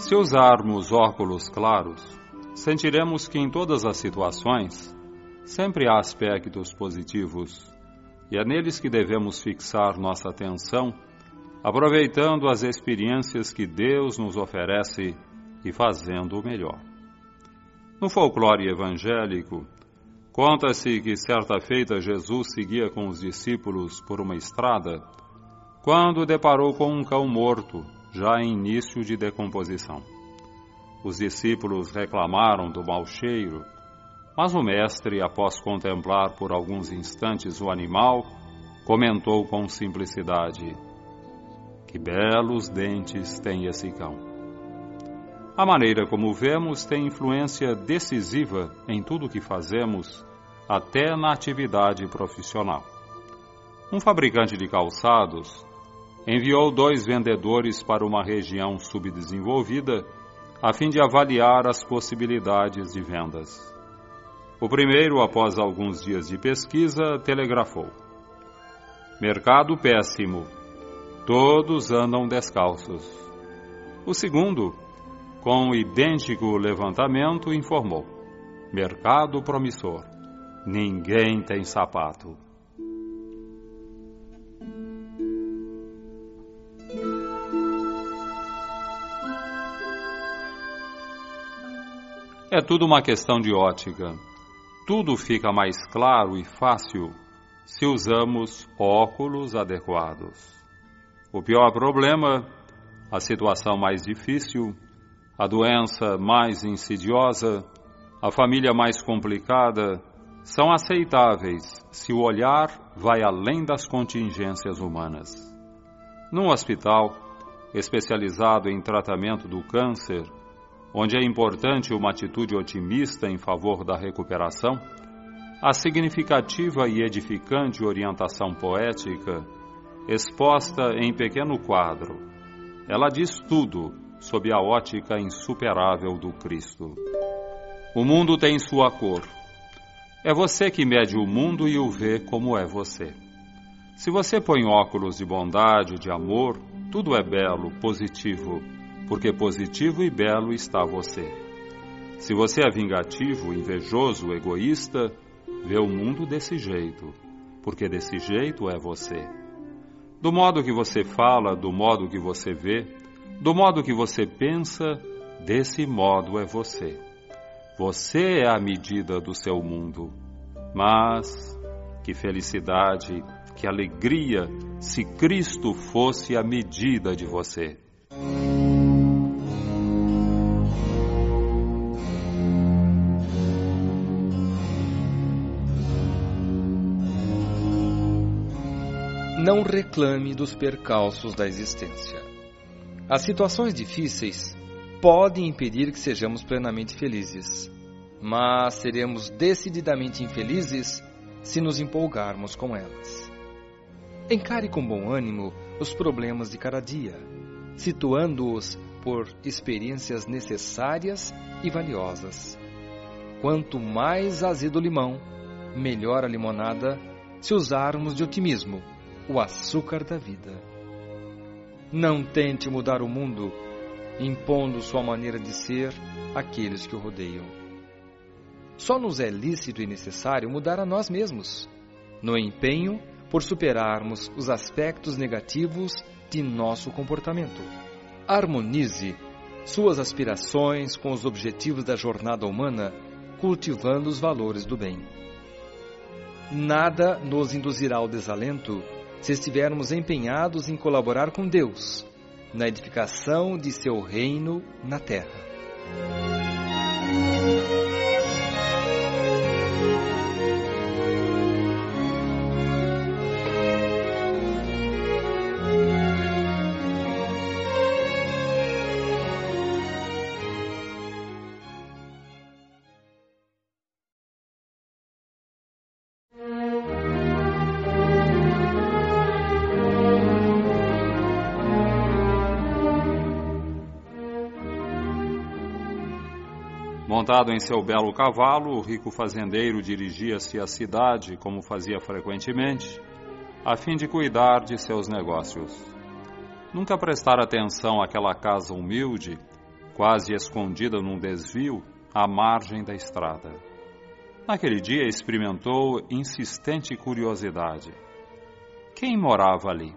Se usarmos óculos claros, sentiremos que em todas as situações sempre há aspectos positivos e é neles que devemos fixar nossa atenção, aproveitando as experiências que Deus nos oferece e fazendo o melhor. No folclore evangélico, conta-se que certa feita Jesus seguia com os discípulos por uma estrada quando deparou com um cão morto já em início de decomposição. Os discípulos reclamaram do mau cheiro, mas o mestre, após contemplar por alguns instantes o animal, comentou com simplicidade: Que belos dentes tem esse cão. A maneira como vemos tem influência decisiva em tudo o que fazemos, até na atividade profissional. Um fabricante de calçados enviou dois vendedores para uma região subdesenvolvida a fim de avaliar as possibilidades de vendas. O primeiro, após alguns dias de pesquisa, telegrafou: Mercado péssimo. Todos andam descalços. O segundo, com idêntico levantamento, informou: Mercado promissor. Ninguém tem sapato. É tudo uma questão de ótica. Tudo fica mais claro e fácil se usamos óculos adequados. O pior problema, a situação mais difícil, a doença mais insidiosa, a família mais complicada, são aceitáveis se o olhar vai além das contingências humanas. Num hospital especializado em tratamento do câncer, onde é importante uma atitude otimista em favor da recuperação, a significativa e edificante orientação poética, exposta em pequeno quadro, ela diz tudo sob a ótica insuperável do Cristo. O mundo tem sua cor. É você que mede o mundo e o vê como é você. Se você põe óculos de bondade, de amor, tudo é belo, positivo porque positivo e belo está você. Se você é vingativo, invejoso, egoísta, vê o mundo desse jeito, porque desse jeito é você. Do modo que você fala, do modo que você vê, do modo que você pensa, desse modo é você. Você é a medida do seu mundo. Mas que felicidade, que alegria se Cristo fosse a medida de você. Não reclame dos percalços da existência. As situações difíceis podem impedir que sejamos plenamente felizes, mas seremos decididamente infelizes se nos empolgarmos com elas. Encare com bom ânimo os problemas de cada dia, situando-os por experiências necessárias e valiosas. Quanto mais azedo o limão, melhor a limonada se usarmos de otimismo o açúcar da vida. Não tente mudar o mundo impondo sua maneira de ser àqueles que o rodeiam. Só nos é lícito e necessário mudar a nós mesmos, no empenho por superarmos os aspectos negativos de nosso comportamento. Harmonize suas aspirações com os objetivos da jornada humana, cultivando os valores do bem. Nada nos induzirá ao desalento se estivermos empenhados em colaborar com Deus na edificação de seu reino na terra. Montado em seu belo cavalo, o rico fazendeiro dirigia-se à cidade, como fazia frequentemente, a fim de cuidar de seus negócios. Nunca prestar atenção àquela casa humilde, quase escondida num desvio, à margem da estrada. Naquele dia experimentou insistente curiosidade. Quem morava ali?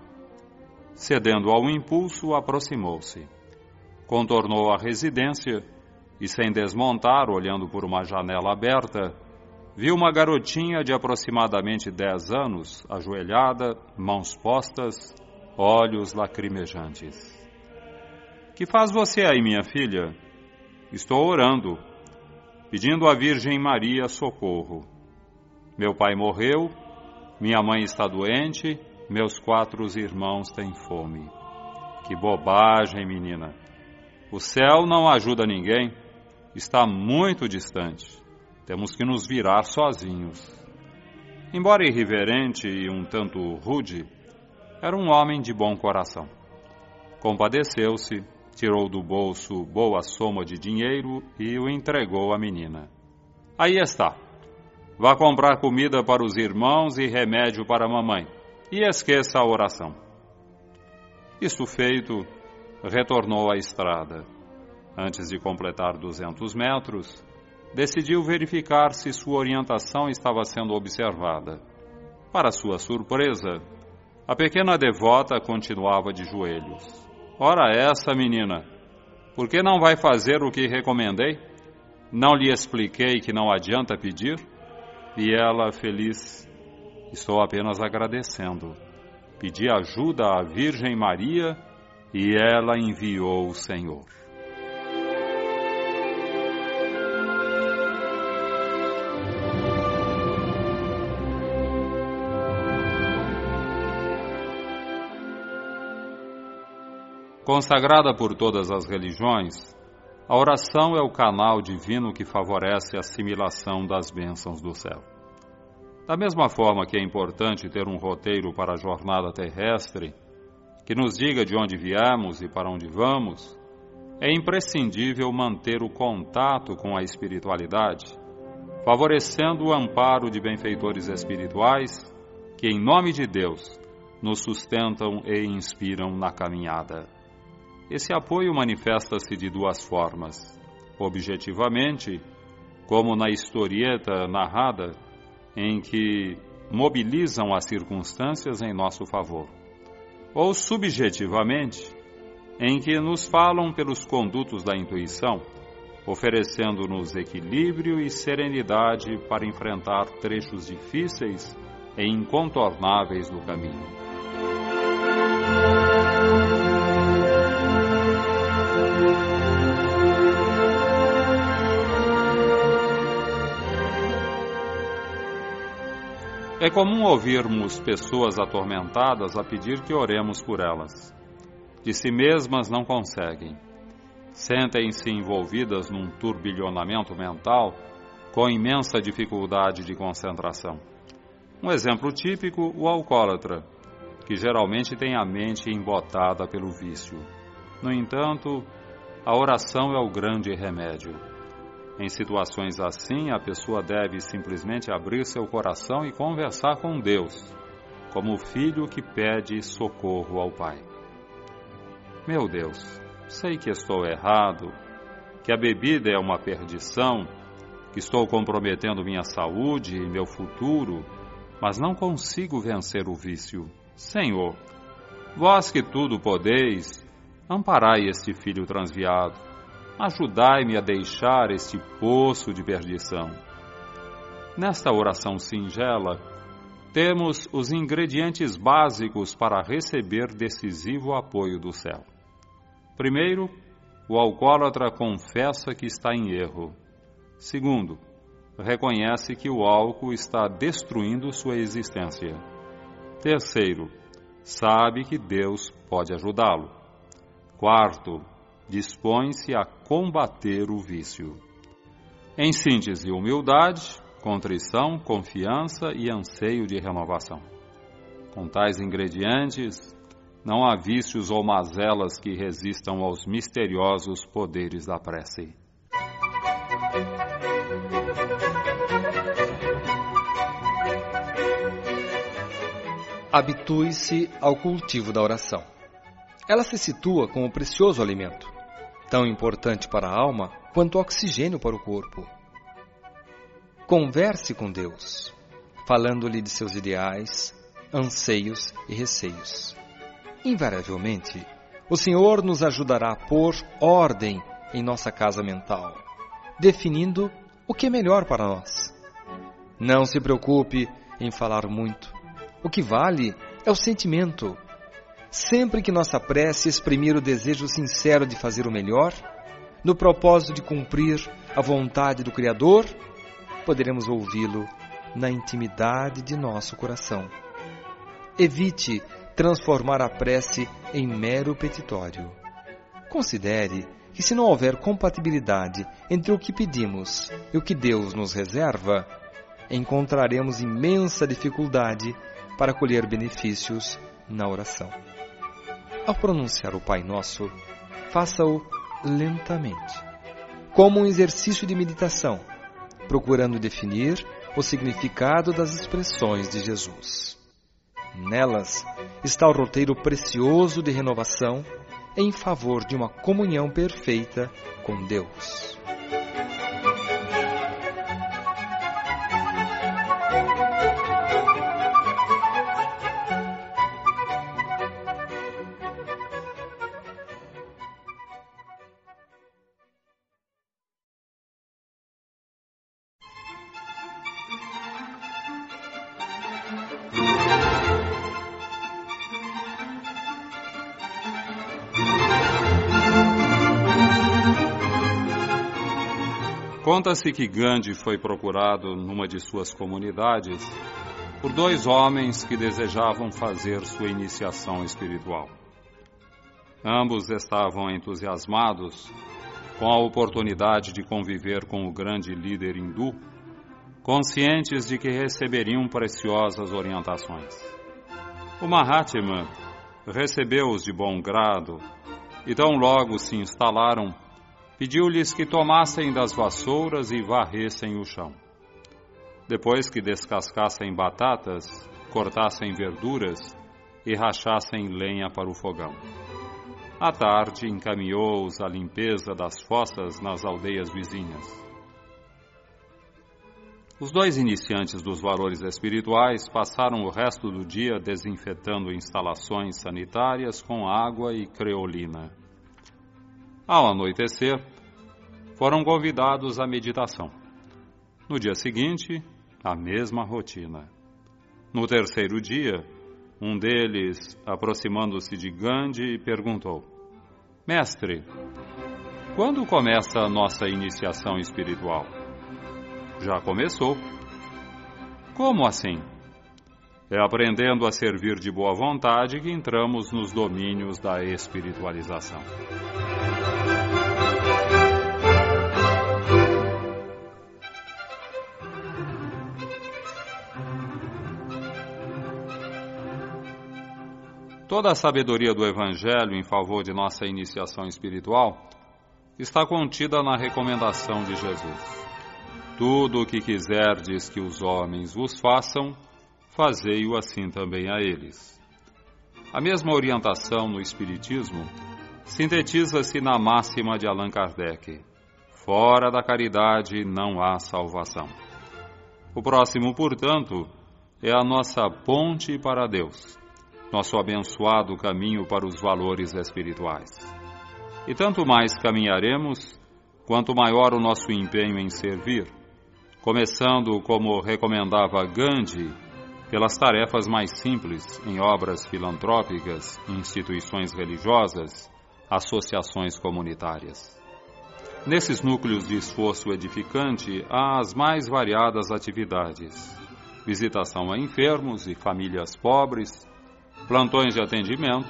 Cedendo ao impulso, aproximou-se. Contornou a residência e, sem desmontar, olhando por uma janela aberta, viu uma garotinha de aproximadamente dez anos, ajoelhada, mãos postas, olhos lacrimejantes. Que faz você aí, minha filha? Estou orando, pedindo à Virgem Maria socorro. Meu pai morreu, Minha mãe está doente, meus quatro irmãos têm fome. Que bobagem, menina. O céu não ajuda ninguém, está muito distante. Temos que nos virar sozinhos. Embora irreverente e um tanto rude, era um homem de bom coração. Compadeceu-se, tirou do bolso boa soma de dinheiro e o entregou à menina. Aí está. Vá comprar comida para os irmãos e remédio para a mamãe. E esqueça a oração. Isto feito, retornou à estrada. Antes de completar 200 metros, decidiu verificar se sua orientação estava sendo observada. Para sua surpresa, a pequena devota continuava de joelhos. Ora essa, menina, por que não vai fazer o que recomendei? Não lhe expliquei que não adianta pedir? E ela, feliz, estou apenas agradecendo. Pedi ajuda à Virgem Maria e ela enviou o Senhor. Consagrada por todas as religiões, a oração é o canal divino que favorece a assimilação das bênçãos do céu. Da mesma forma que é importante ter um roteiro para a jornada terrestre, que nos diga de onde viemos e para onde vamos, é imprescindível manter o contato com a espiritualidade, favorecendo o amparo de benfeitores espirituais que, em nome de Deus, nos sustentam e inspiram na caminhada. Esse apoio manifesta-se de duas formas. Objetivamente, como na historieta narrada, em que mobilizam as circunstâncias em nosso favor. Ou subjetivamente, em que nos falam pelos condutos da intuição, oferecendo-nos equilíbrio e serenidade para enfrentar trechos difíceis e incontornáveis do caminho. É comum ouvirmos pessoas atormentadas a pedir que oremos por elas. De si mesmas não conseguem. Sentem-se envolvidas num turbilhonamento mental com imensa dificuldade de concentração. Um exemplo típico, o alcoólatra, que geralmente tem a mente embotada pelo vício. No entanto, a oração é o grande remédio. Em situações assim, a pessoa deve simplesmente abrir seu coração e conversar com Deus, como o filho que pede socorro ao pai. Meu Deus, sei que estou errado, que a bebida é uma perdição, que estou comprometendo minha saúde e meu futuro, mas não consigo vencer o vício. Senhor, vós que tudo podeis, amparai este filho transviado ajudai-me a deixar este poço de perdição. Nesta oração singela, temos os ingredientes básicos para receber decisivo apoio do céu. Primeiro, o alcoólatra confessa que está em erro. Segundo, reconhece que o álcool está destruindo sua existência. Terceiro, sabe que Deus pode ajudá-lo. Quarto, dispõe-se a combater o vício. Em síntese, humildade, contrição, confiança e anseio de renovação. Com tais ingredientes, não há vícios ou mazelas que resistam aos misteriosos poderes da prece. Habitue-se ao cultivo da oração. Ela se situa como precioso alimento, tão importante para a alma quanto oxigênio para o corpo. Converse com Deus, falando-lhe de seus ideais, anseios e receios. Invariavelmente, o Senhor nos ajudará a pôr ordem em nossa casa mental, definindo o que é melhor para nós. Não se preocupe em falar muito. O que vale é o sentimento, sempre que nossa prece exprimir o desejo sincero de fazer o melhor, no propósito de cumprir a vontade do Criador, poderemos ouvi-lo na intimidade de nosso coração. Evite transformar a prece em mero petitório. Considere que, se não houver compatibilidade entre o que pedimos e o que Deus nos reserva, encontraremos imensa dificuldade para colher benefícios na oração. Ao pronunciar o Pai Nosso, faça-o lentamente, como um exercício de meditação, procurando definir o significado das expressões de Jesus. Nelas está o roteiro precioso de renovação em favor de uma comunhão perfeita com Deus. Conta-se que Gandhi foi procurado numa de suas comunidades por dois homens que desejavam fazer sua iniciação espiritual. Ambos estavam entusiasmados com a oportunidade de conviver com o grande líder hindu, conscientes de que receberiam preciosas orientações. O Mahatma recebeu-os de bom grado e tão logo se instalaram pediu-lhes que tomassem das vassouras e varressem o chão. Depois que descascassem batatas, cortassem verduras e rachassem lenha para o fogão. À tarde, encaminhou-os à limpeza das fossas nas aldeias vizinhas. Os dois iniciantes dos valores espirituais passaram o resto do dia desinfetando instalações sanitárias com água e creolina. Ao anoitecer, foram convidados à meditação. No dia seguinte, a mesma rotina. No terceiro dia, um deles, aproximando-se de Gandhi, perguntou: Mestre, quando começa a nossa iniciação espiritual? Já começou. Como assim? É aprendendo a servir de boa vontade que entramos nos domínios da espiritualização. Toda a sabedoria do Evangelho em favor de nossa iniciação espiritual está contida na recomendação de Jesus. Tudo o que quiserdes que os homens vos façam, fazei-o assim também a eles. A mesma orientação no Espiritismo sintetiza-se na máxima de Allan Kardec: fora da caridade não há salvação. O próximo, portanto, é a nossa ponte para Deus nosso abençoado caminho para os valores espirituais. E tanto mais caminharemos, quanto maior o nosso empenho em servir, começando, como recomendava Gandhi, pelas tarefas mais simples em obras filantrópicas, instituições religiosas, associações comunitárias. Nesses núcleos de esforço edificante há as mais variadas atividades: visitação a enfermos e famílias pobres, plantões de atendimento,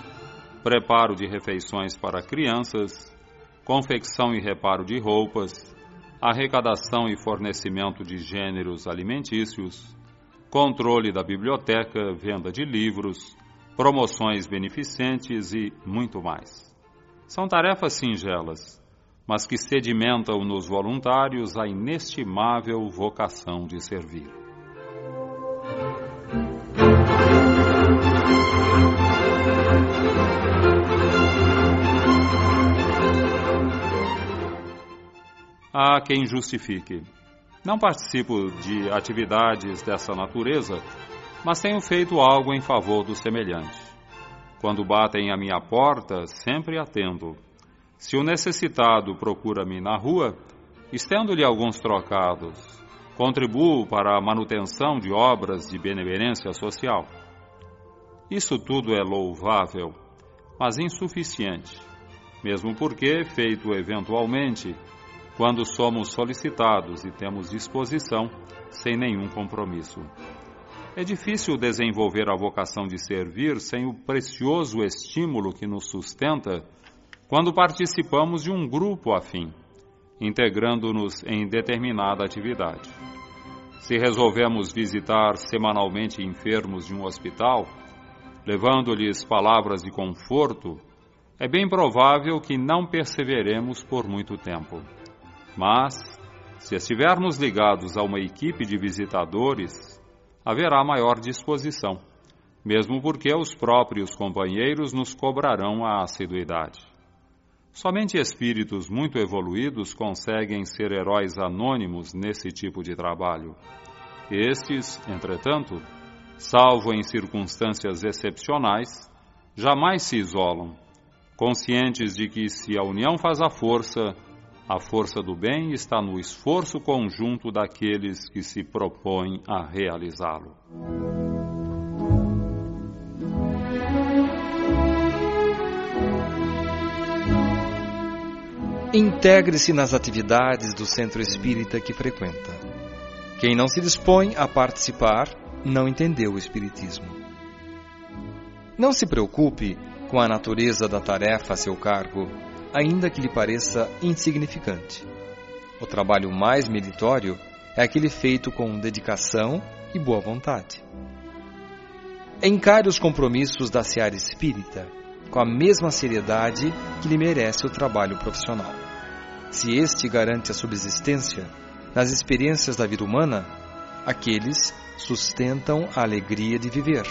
preparo de refeições para crianças, confecção e reparo de roupas, arrecadação e fornecimento de gêneros alimentícios, controle da biblioteca, venda de livros, promoções beneficentes e muito mais. São tarefas singelas, mas que sedimentam nos voluntários a inestimável vocação de servir. Há quem justifique. Não participo de atividades dessa natureza, mas tenho feito algo em favor do semelhante. Quando batem à minha porta, sempre atendo. Se o necessitado procura-me na rua, estendo-lhe alguns trocados. Contribuo para a manutenção de obras de benevolência social. Isso tudo é louvável, mas insuficiente, mesmo porque, feito eventualmente, quando somos solicitados e temos disposição, sem nenhum compromisso. É difícil desenvolver a vocação de servir sem o precioso estímulo que nos sustenta quando participamos de um grupo afim, integrando-nos em determinada atividade. Se resolvemos visitar semanalmente enfermos de um hospital, levando-lhes palavras de conforto, é bem provável que não perseveremos por muito tempo. Mas, se estivermos ligados a uma equipe de visitadores, haverá maior disposição, mesmo porque os próprios companheiros nos cobrarão a assiduidade. Somente espíritos muito evoluídos conseguem ser heróis anônimos nesse tipo de trabalho. Estes, entretanto, salvo em circunstâncias excepcionais, jamais se isolam, conscientes de que se a união faz a força, a força do bem está no esforço conjunto daqueles que se propõem a realizá-lo. Integre-se nas atividades do centro espírita que frequenta. Quem não se dispõe a participar não entendeu o Espiritismo. Não se preocupe com a natureza da tarefa a seu cargo, ainda que lhe pareça insignificante. O trabalho mais meritório é aquele feito com dedicação e boa vontade. Encare os compromissos da seara espírita com a mesma seriedade que lhe merece o trabalho profissional. Se este garante a subsistência nas experiências da vida humana, aqueles sustentam a alegria de viver.